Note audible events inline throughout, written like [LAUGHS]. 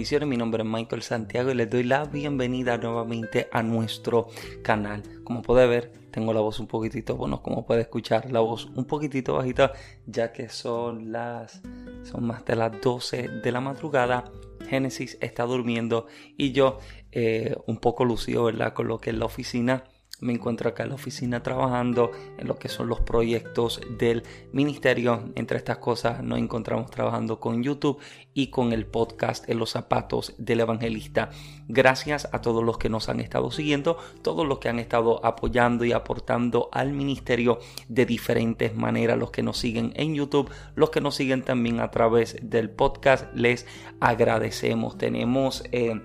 Mi nombre es Michael Santiago y les doy la bienvenida nuevamente a nuestro canal. Como puede ver, tengo la voz un poquitito, bueno, como puede escuchar, la voz un poquitito bajita, ya que son las, son más de las 12 de la madrugada. Génesis está durmiendo y yo eh, un poco lucido, ¿verdad? Con lo que es la oficina me encuentro acá en la oficina trabajando en lo que son los proyectos del ministerio. Entre estas cosas nos encontramos trabajando con YouTube y con el podcast En los zapatos del evangelista. Gracias a todos los que nos han estado siguiendo, todos los que han estado apoyando y aportando al ministerio de diferentes maneras, los que nos siguen en YouTube, los que nos siguen también a través del podcast, les agradecemos. Tenemos... Eh,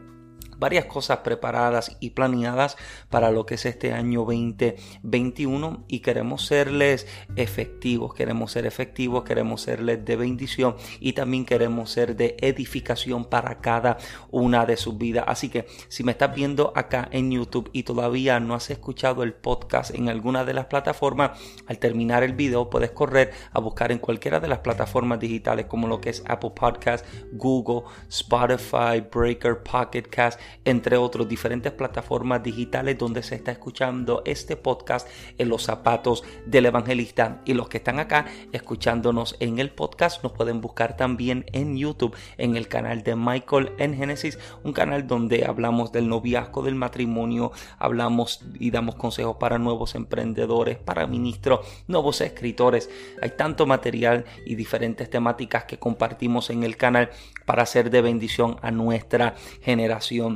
varias cosas preparadas y planeadas para lo que es este año 2021 y queremos serles efectivos, queremos ser efectivos, queremos serles de bendición y también queremos ser de edificación para cada una de sus vidas. Así que si me estás viendo acá en YouTube y todavía no has escuchado el podcast en alguna de las plataformas, al terminar el video puedes correr a buscar en cualquiera de las plataformas digitales como lo que es Apple Podcast, Google, Spotify, Breaker, Pocket Cast entre otros diferentes plataformas digitales donde se está escuchando este podcast en los zapatos del evangelista. Y los que están acá escuchándonos en el podcast nos pueden buscar también en YouTube en el canal de Michael en Genesis un canal donde hablamos del noviazgo del matrimonio hablamos y damos consejos para nuevos emprendedores para ministros nuevos escritores. Hay tanto material y diferentes temáticas que compartimos en el canal para hacer de bendición a nuestra generación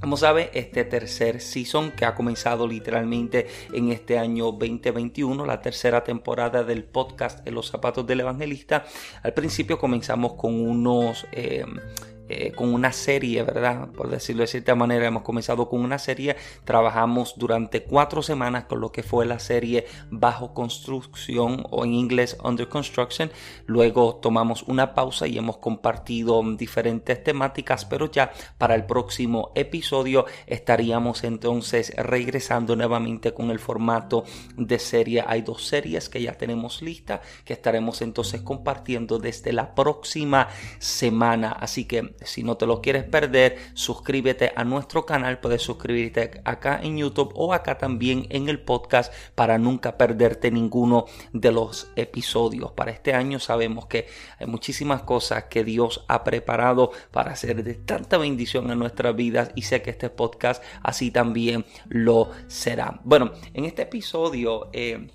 como sabe, este tercer season que ha comenzado literalmente en este año 2021, la tercera temporada del podcast En los zapatos del evangelista, al principio comenzamos con unos... Eh, eh, con una serie, ¿verdad? Por decirlo de cierta manera, hemos comenzado con una serie, trabajamos durante cuatro semanas con lo que fue la serie Bajo Construcción o en inglés Under Construction, luego tomamos una pausa y hemos compartido diferentes temáticas, pero ya para el próximo episodio estaríamos entonces regresando nuevamente con el formato de serie. Hay dos series que ya tenemos listas que estaremos entonces compartiendo desde la próxima semana, así que si no te lo quieres perder, suscríbete a nuestro canal. Puedes suscribirte acá en YouTube o acá también en el podcast para nunca perderte ninguno de los episodios. Para este año sabemos que hay muchísimas cosas que Dios ha preparado para hacer de tanta bendición en nuestras vidas y sé que este podcast así también lo será. Bueno, en este episodio... Eh,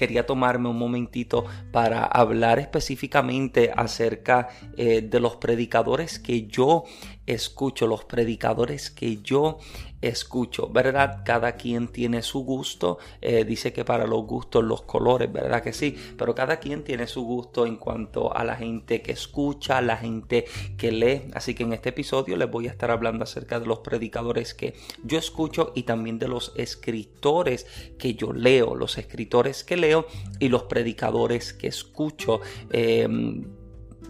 quería tomarme un momentito para hablar específicamente acerca eh, de los predicadores que yo escucho, los predicadores que yo escucho, ¿verdad? Cada quien tiene su gusto, eh, dice que para los gustos los colores, ¿verdad que sí? Pero cada quien tiene su gusto en cuanto a la gente que escucha, la gente que lee, así que en este episodio les voy a estar hablando acerca de los predicadores que yo escucho y también de los escritores que yo leo, los escritores que leo y los predicadores que escucho. Em,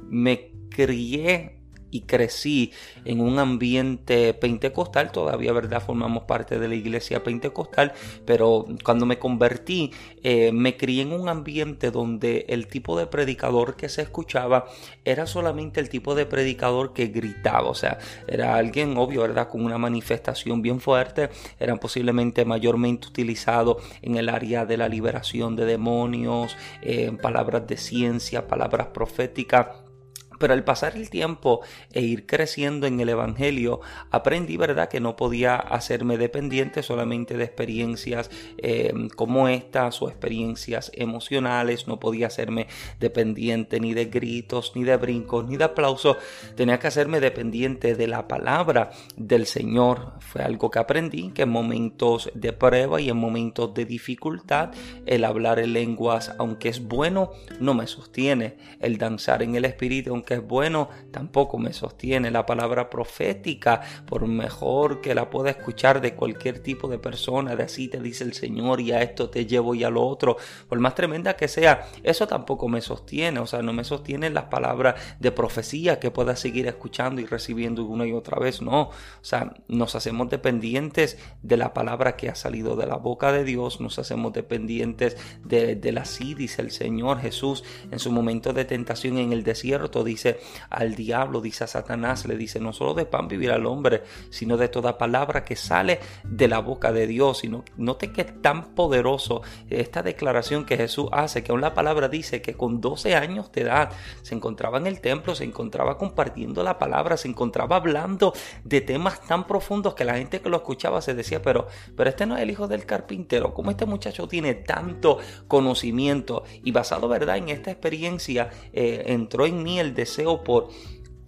me crié y crecí en un ambiente pentecostal, todavía verdad formamos parte de la iglesia pentecostal, pero cuando me convertí eh, me crié en un ambiente donde el tipo de predicador que se escuchaba era solamente el tipo de predicador que gritaba, o sea, era alguien obvio, verdad, con una manifestación bien fuerte, eran posiblemente mayormente utilizados en el área de la liberación de demonios, en palabras de ciencia, palabras proféticas pero al pasar el tiempo e ir creciendo en el Evangelio, aprendí, ¿verdad?, que no podía hacerme dependiente solamente de experiencias eh, como estas o experiencias emocionales, no podía hacerme dependiente ni de gritos, ni de brincos, ni de aplausos, tenía que hacerme dependiente de la palabra del Señor. Fue algo que aprendí, que en momentos de prueba y en momentos de dificultad, el hablar en lenguas, aunque es bueno, no me sostiene. El danzar en el Espíritu, aunque es bueno, tampoco me sostiene. La palabra profética, por mejor que la pueda escuchar de cualquier tipo de persona, de así te dice el Señor y a esto te llevo y a lo otro, por más tremenda que sea, eso tampoco me sostiene. O sea, no me sostienen las palabras de profecía que pueda seguir escuchando y recibiendo una y otra vez. No, o sea, nos hacemos dependientes de la palabra que ha salido de la boca de Dios, nos hacemos dependientes de, de la sí, dice el Señor Jesús en su momento de tentación en el desierto, dice al diablo, dice a Satanás, le dice, no solo de pan vivir al hombre, sino de toda palabra que sale de la boca de Dios. Y no, note que es tan poderoso esta declaración que Jesús hace, que aún la palabra dice que con 12 años de edad se encontraba en el templo, se encontraba compartiendo la palabra, se encontraba hablando de temas tan profundos que la gente que lo escuchaba se decía, pero, pero este no es el hijo del carpintero, ¿cómo este muchacho tiene tanto conocimiento? Y basado, ¿verdad? En esta experiencia eh, entró en mí el deseo por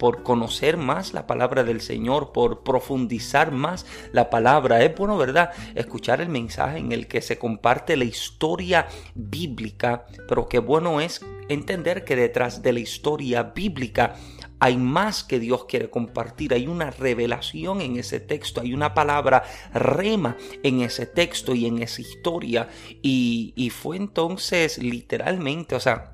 por conocer más la palabra del Señor, por profundizar más la palabra. Es bueno, ¿verdad? Escuchar el mensaje en el que se comparte la historia bíblica, pero qué bueno es entender que detrás de la historia bíblica hay más que Dios quiere compartir, hay una revelación en ese texto, hay una palabra rema en ese texto y en esa historia. Y, y fue entonces literalmente, o sea,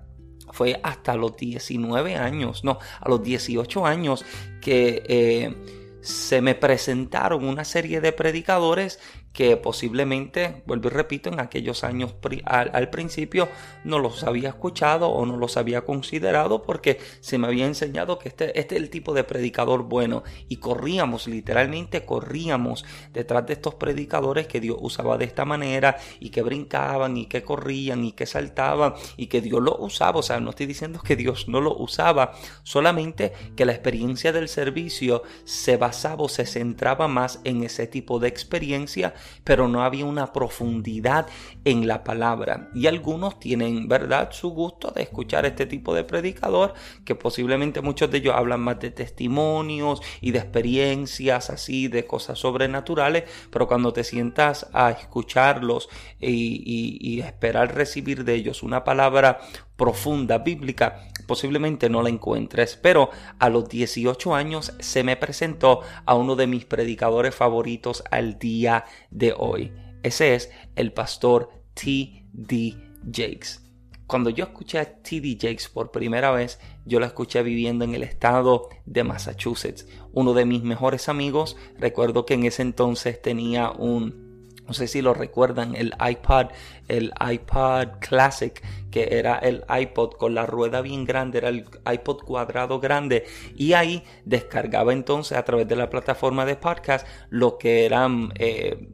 fue hasta los 19 años, no, a los 18 años que eh, se me presentaron una serie de predicadores que posiblemente, vuelvo y repito, en aquellos años al, principio no los había escuchado o no los había considerado porque se me había enseñado que este, este es el tipo de predicador bueno. Y corríamos, literalmente corríamos detrás de estos predicadores que Dios usaba de esta manera y que brincaban y que corrían y que saltaban y que Dios lo usaba, o sea, no estoy diciendo que Dios no lo usaba, solamente que la experiencia del servicio se basaba o se centraba más en ese tipo de experiencia pero no había una profundidad en la palabra. Y algunos tienen, ¿verdad?, su gusto de escuchar este tipo de predicador, que posiblemente muchos de ellos hablan más de testimonios y de experiencias así, de cosas sobrenaturales, pero cuando te sientas a escucharlos y, y esperar recibir de ellos una palabra profunda bíblica, posiblemente no la encuentres, pero a los 18 años se me presentó a uno de mis predicadores favoritos al día de hoy. Ese es el pastor T.D. Jakes. Cuando yo escuché a T.D. Jakes por primera vez, yo lo escuché viviendo en el estado de Massachusetts. Uno de mis mejores amigos, recuerdo que en ese entonces tenía un no sé si lo recuerdan, el iPod, el iPod Classic, que era el iPod con la rueda bien grande, era el iPod cuadrado grande, y ahí descargaba entonces a través de la plataforma de podcast lo que eran eh,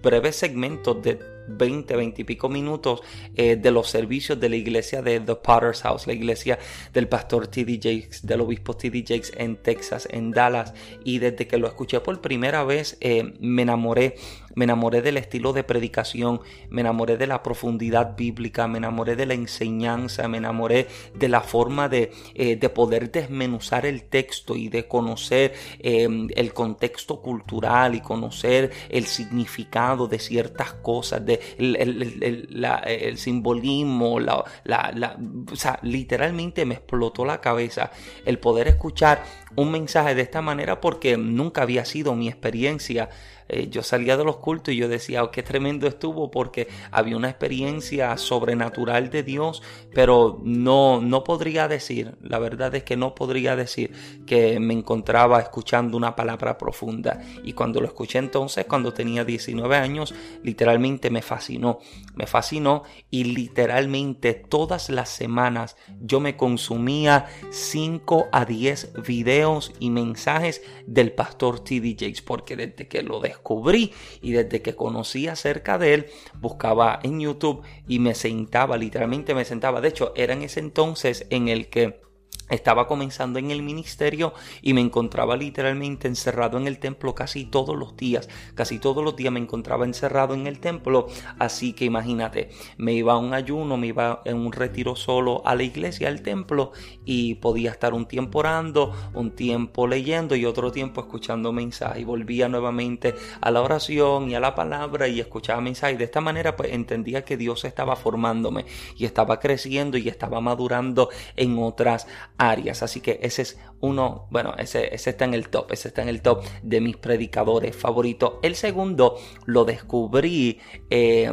breves segmentos de 20, 20 y pico minutos eh, de los servicios de la iglesia de The Potter's House, la iglesia del pastor T.D. Jakes, del obispo T.D. Jakes en Texas, en Dallas. Y desde que lo escuché por primera vez, eh, me enamoré me enamoré del estilo de predicación, me enamoré de la profundidad bíblica, me enamoré de la enseñanza, me enamoré de la forma de, eh, de poder desmenuzar el texto y de conocer em, el contexto cultural y conocer el significado de ciertas cosas, de el, simbolismo, la, la, o sea, literalmente me explotó la cabeza el poder escuchar un mensaje de esta manera porque nunca había sido mi experiencia eh, yo salía de los cultos y yo decía, oh, qué tremendo estuvo porque había una experiencia sobrenatural de Dios, pero no, no podría decir, la verdad es que no podría decir que me encontraba escuchando una palabra profunda. Y cuando lo escuché entonces, cuando tenía 19 años, literalmente me fascinó, me fascinó y literalmente todas las semanas yo me consumía 5 a 10 videos y mensajes del pastor T.D. Jakes, porque desde que lo dejó descubrí y desde que conocí acerca de él, buscaba en YouTube y me sentaba, literalmente me sentaba. De hecho, era en ese entonces en el que estaba comenzando en el ministerio y me encontraba literalmente encerrado en el templo casi todos los días. Casi todos los días me encontraba encerrado en el templo. Así que imagínate, me iba a un ayuno, me iba en un retiro solo a la iglesia, al templo, y podía estar un tiempo orando, un tiempo leyendo y otro tiempo escuchando mensajes. Y volvía nuevamente a la oración y a la palabra y escuchaba mensajes. De esta manera pues entendía que Dios estaba formándome y estaba creciendo y estaba madurando en otras áreas. Así que ese es uno, bueno, ese, ese está en el top, ese está en el top de mis predicadores favoritos. El segundo lo descubrí eh,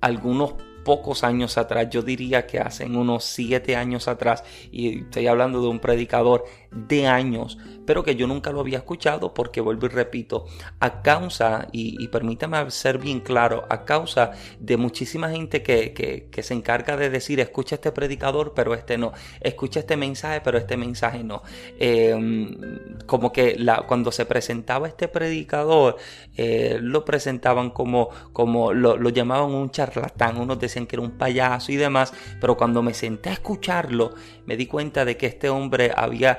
algunos pocos años atrás, yo diría que hace unos siete años atrás, y estoy hablando de un predicador de años, pero que yo nunca lo había escuchado porque vuelvo y repito, a causa, y, permítame ser bien claro, a causa de muchísima gente que, que, se encarga de decir, escucha este predicador, pero este no, escucha este mensaje, pero este mensaje no. Em, como que cuando se presentaba este predicador, eh, lo presentaban como, como lo, lo llamaban un charlatán, unos decían que era un payaso y demás, pero cuando me senté a escucharlo, me di cuenta de que este hombre había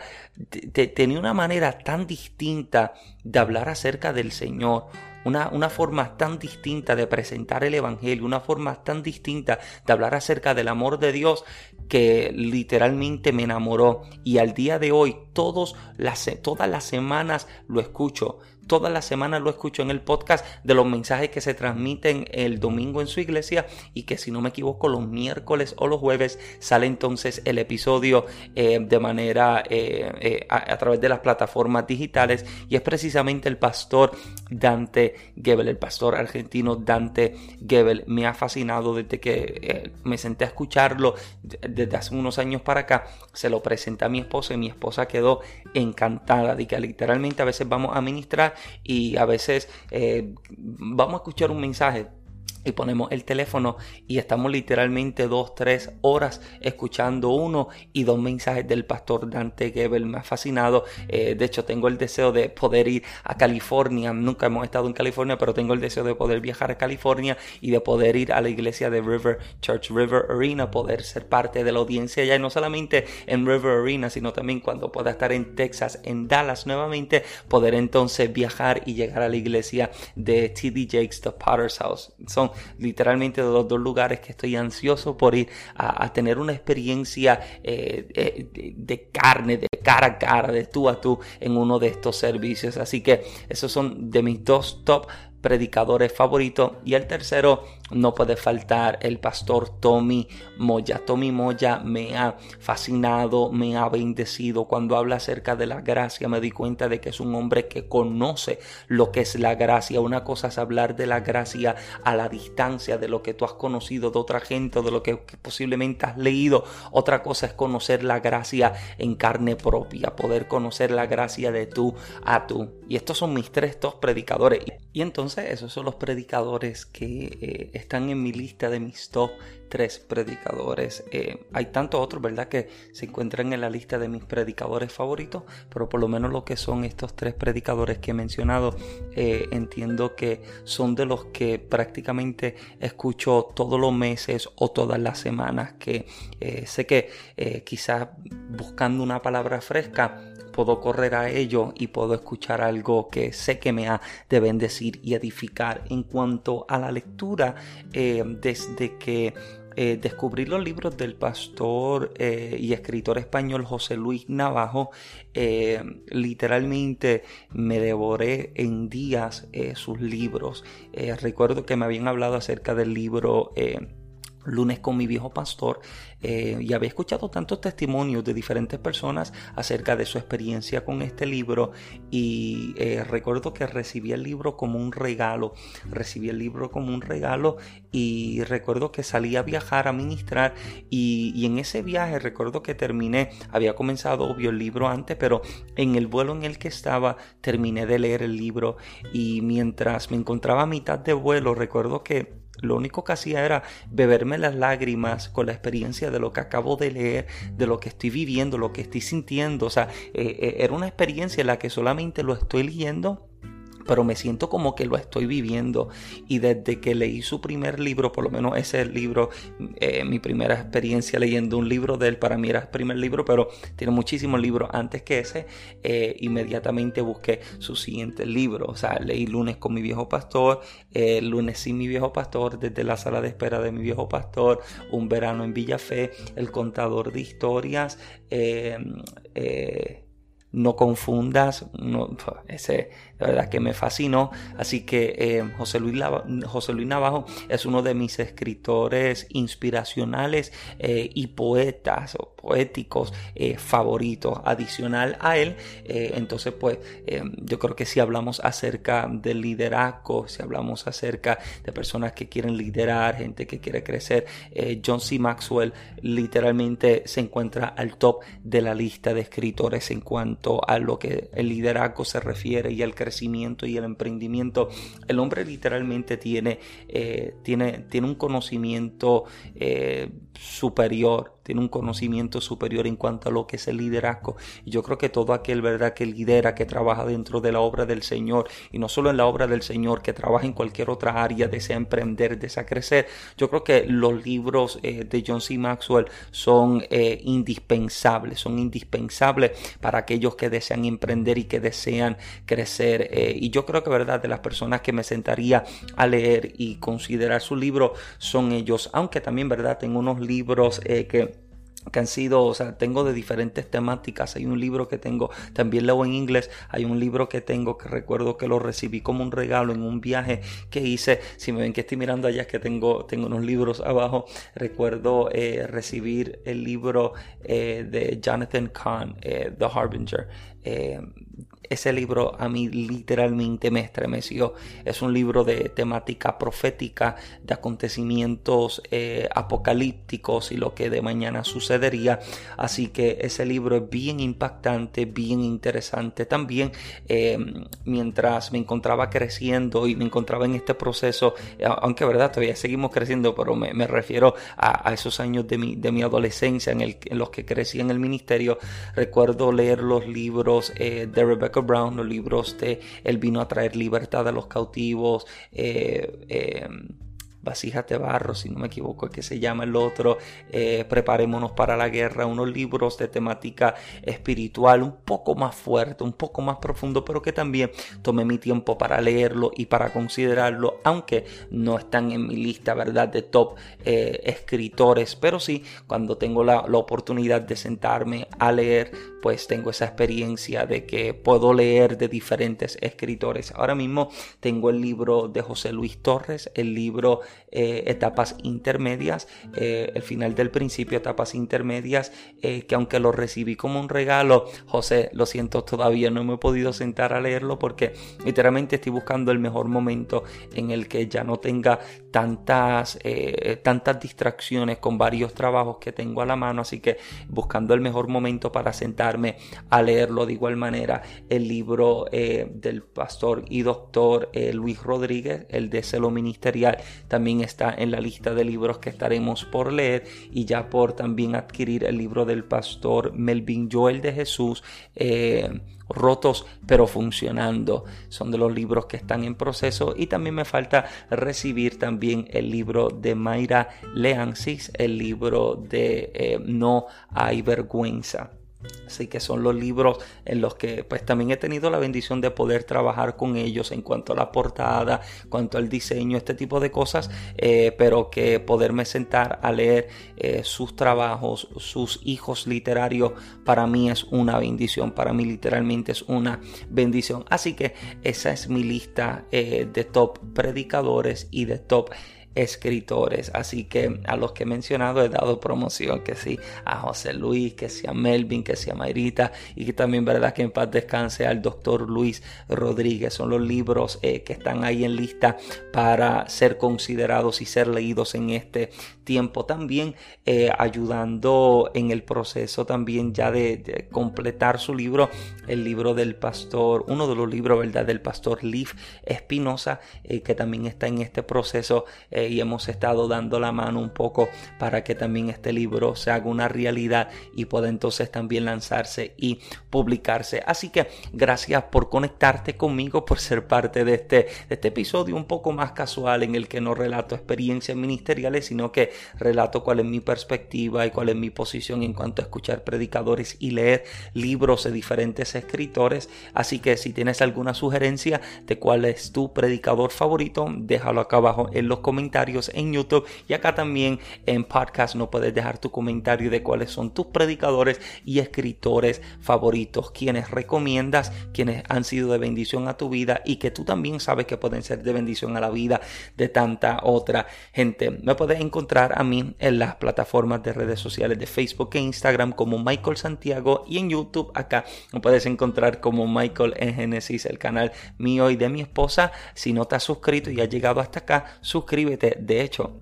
tenía una manera tan distinta de hablar acerca del Señor, una, una, forma tan distinta de presentar el Evangelio, una forma tan distinta de hablar acerca del amor de Dios que literalmente me enamoró y al día de hoy las, todas las semanas lo escucho. Toda la semana lo escucho en el podcast de los mensajes que se transmiten el domingo en su iglesia y que si no me equivoco los miércoles o los jueves sale entonces el episodio eh, de manera eh, eh, a, través de las plataformas digitales y es precisamente el pastor Dante Gebel, el pastor argentino Dante Gebel. Me ha fascinado desde que me senté a escucharlo desde hace unos años para acá. Se lo presenté a mi esposa y mi esposa quedó encantada de que literalmente a veces vamos a ministrar y a veces eh, vamos a escuchar un mensaje y ponemos el teléfono y estamos literalmente dos, tres horas escuchando uno y dos mensajes del pastor Dante Gebel. Me ha fascinado. Eh, de hecho, tengo el deseo de poder ir a California. Nunca hemos estado en California, pero tengo el deseo de poder viajar a California y de poder ir a la iglesia de River Church, River Arena, poder ser parte de la audiencia allá. Y no solamente en River Arena, sino también cuando pueda estar en Texas, en Dallas nuevamente, poder entonces viajar y llegar a la iglesia de T.D. Jakes, The Potter's House. Son literalmente de los dos lugares que estoy ansioso por ir a, tener una experiencia eh, eh, de, carne, de cara a cara, de tú a tú en uno de estos servicios. Así que esos son de mis dos top predicadores favoritos. Y el tercero no puede faltar el pastor Tommy Moya. Tommy Moya me ha fascinado, me ha bendecido. Cuando habla acerca de la gracia me di cuenta de que es un hombre que conoce lo que es la gracia. Una cosa es hablar de la gracia a la distancia de lo que tú has conocido de otra gente de lo que posiblemente has leído. Otra cosa es conocer la gracia en carne propia, poder conocer la gracia de tú a tú. Y estos son mis tres dos predicadores. Y entonces esos son los predicadores que eh, están en mi lista de mis top tres predicadores. Eh, hay tantos otros, ¿verdad?, que se encuentran en la lista de mis predicadores favoritos, pero por lo menos lo que son estos tres predicadores que he mencionado, eh, entiendo que son de los que prácticamente escucho todos los meses o todas las semanas, que eh, sé que quizás buscando una palabra fresca, puedo correr a ello y puedo escuchar algo que sé que me ha de bendecir y edificar. En cuanto a la lectura, desde que eh, descubrí los libros del pastor eh, y escritor español José Luis Navajo. Eh, literalmente me devoré en días sus libros. recuerdo que me habían hablado acerca del libro lunes con mi viejo pastor eh, y había escuchado tantos testimonios de diferentes personas acerca de su experiencia con este libro y eh, recuerdo que recibí el libro como un regalo, recibí el libro como un regalo y recuerdo que salí a viajar a ministrar y, y en ese viaje recuerdo que terminé, había comenzado obvio el libro antes, pero en el vuelo en el que estaba terminé de leer el libro y mientras me encontraba a mitad de vuelo recuerdo que lo único que hacía era beberme las lágrimas con la experiencia de lo que acabo de leer, de lo que estoy viviendo, lo que estoy sintiendo. O sea, eh, eh, era una experiencia en la que solamente lo estoy leyendo pero me siento como que lo estoy viviendo. Y desde que leí su primer libro, por lo menos ese libro, eh, mi primera experiencia leyendo un libro de él, para mí era el primer libro, pero tiene muchísimos libros antes que ese, eh, inmediatamente busqué su siguiente libro, o sea, leí lunes con mi viejo pastor, eh, lunes sin mi viejo pastor, desde la sala de espera de mi viejo pastor, un verano en Villa Fe, el contador de historias, no confundas, no, ese de verdad que me fascinó. Así que eh, José, Luis José Luis Navajo es uno de mis escritores inspiracionales eh, y poetas o poéticos eh, favoritos. Adicional a él, entonces pues yo creo que si hablamos acerca del liderazgo, si hablamos acerca de personas que quieren liderar, gente que quiere crecer, John C. Maxwell literalmente se encuentra al top de la lista de escritores en cuanto a lo que el liderazgo se refiere y el crecimiento y el emprendimiento, el hombre literalmente tiene, eh, tiene, tiene un conocimiento eh, superior tiene un conocimiento superior en cuanto a lo que es el liderazgo. Y yo creo que todo aquel, ¿verdad?, que lidera, que trabaja dentro de la obra del Señor, y no solo en la obra del Señor, que trabaja en cualquier otra área, desea emprender, desea crecer. Yo creo que los libros eh, de John C. Maxwell son eh, indispensables, son indispensables para aquellos que desean emprender y que desean crecer. Eh, y yo creo que, ¿verdad?, de las personas que me sentaría a leer y considerar su libro son ellos, aunque también, ¿verdad?, tengo unos libros que que han sido, o sea, tengo de diferentes temáticas. Hay un libro que tengo, también leo en inglés. Hay un libro que tengo que recuerdo que lo recibí como un regalo en un viaje que hice. Si me ven que estoy mirando allá, es que tengo, tengo unos libros [LAUGHS] abajo. Recuerdo eh, recibir el libro eh, de Jonathan Kahn, eh, The Harbinger ese libro a mí literalmente me estremeció. Es un libro de temática profética, de acontecimientos eh, apocalípticos y lo que de mañana sucedería. Así que ese libro es bien impactante, bien interesante. También eh, mientras me encontraba creciendo y me encontraba en este proceso, eh, aunque verdad todavía seguimos creciendo, pero me, refiero a, esos años de mi, de mi adolescencia en, el, en los que crecí en el ministerio, recuerdo leer los libros de Rebecca Brown, los libros de Él vino a traer libertad a los cautivos, eh, eh, vasijas de barro, si no me equivoco, que se llama el otro, eh, Preparémonos para la guerra, unos libros de temática espiritual un poco más fuerte, un poco más profundo, pero que también tomé mi tiempo para leerlo y para considerarlo, aunque no están en mi lista, ¿verdad?, de top eh, escritores, pero sí, cuando tengo la oportunidad de sentarme a leer, pues tengo esa experiencia de que puedo leer de diferentes escritores. Ahora mismo tengo el libro de José Luis Torres, el libro eh, etapas intermedias, eh, el final del principio, etapas intermedias, eh, que aunque lo recibí como un regalo, José, lo siento, todavía no me he podido sentar a leerlo porque literalmente estoy buscando el mejor momento en el que ya no tenga tantas, tantas distracciones con varios trabajos que tengo a la mano, así que buscando el mejor momento para a leerlo. De igual manera, el libro del pastor y doctor Luis Rodríguez, el de celo ministerial, también está en la lista de libros que estaremos por leer. Y ya por también adquirir el libro del pastor Melvin Joel de Jesús. Eh, rotos pero funcionando. Son de los libros que están en proceso. Y también me falta recibir también el libro de Mayra Leansis el libro de eh, No hay vergüenza Así que son los libros en los que pues también he tenido la bendición de poder trabajar con ellos en cuanto a la portada, cuanto al diseño, este tipo de cosas, eh, pero que poderme sentar a leer eh, sus trabajos, sus hijos literarios, para mí es una bendición, para mí literalmente es una bendición. Así que esa es mi lista eh, de top predicadores y de top escritores. Así que a los que he mencionado he dado promoción, que sí, a José Luis, que sea Melvin, que sea Mayrita y que también, verdad, que en paz descanse al doctor Luis Rodríguez. Son los libros eh, que están ahí en lista para ser considerados y ser leídos en este tiempo. También eh, ayudando en el proceso también ya de, completar su libro, el libro del pastor, uno de los libros, ¿verdad?, del pastor Leaf Espinosa, eh, que también está en este proceso. Eh, y hemos estado dando la mano un poco para que también este libro se haga una realidad y pueda entonces también lanzarse y publicarse. Así que gracias por conectarte conmigo, por ser parte de este, de este episodio un poco más casual en el que no relato experiencias ministeriales, sino que relato cuál es mi perspectiva y cuál es mi posición en cuanto a escuchar predicadores y leer libros de diferentes escritores. Así que si tienes alguna sugerencia de cuál es tu predicador favorito, déjalo acá abajo en los comentarios en YouTube y acá también en podcast no puedes dejar tu comentario de cuáles son tus predicadores y escritores favoritos, quienes recomiendas, quienes han sido de bendición a tu vida y que tú también sabes que pueden ser de bendición a la vida de tanta otra gente. Me puedes encontrar a mí en las plataformas de redes sociales de Facebook e Instagram como Michael Santiago y en YouTube acá me puedes encontrar como Michael en Genesis, el canal mío y de mi esposa. Si no te has suscrito y has llegado hasta acá, suscríbete. De hecho,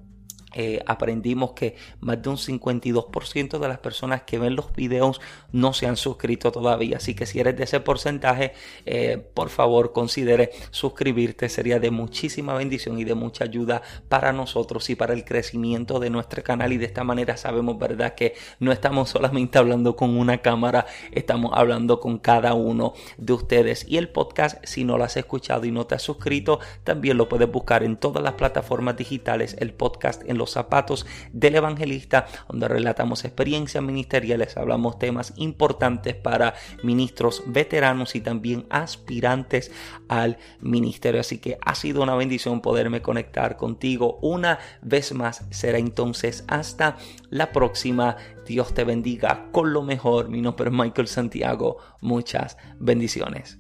eh, aprendimos que más de un 52% de las personas que ven los videos no se han suscrito todavía. Así que si eres de ese porcentaje, eh, por favor considere suscribirte. Sería de muchísima bendición y de mucha ayuda para nosotros y para el crecimiento de nuestro canal. Y de esta manera sabemos, ¿verdad? Que no estamos solamente hablando con una cámara, estamos hablando con cada uno de ustedes. Y el podcast, si no lo has escuchado y no te has suscrito, también lo puedes buscar en todas las plataformas digitales. El podcast en los zapatos del evangelista, donde relatamos experiencias ministeriales, hablamos temas importantes para ministros veteranos y también aspirantes al ministerio. Así que ha sido una bendición poderme conectar contigo una vez más. Será entonces hasta la próxima. Dios te bendiga con lo mejor. Mi nombre es Michael Santiago. Muchas bendiciones.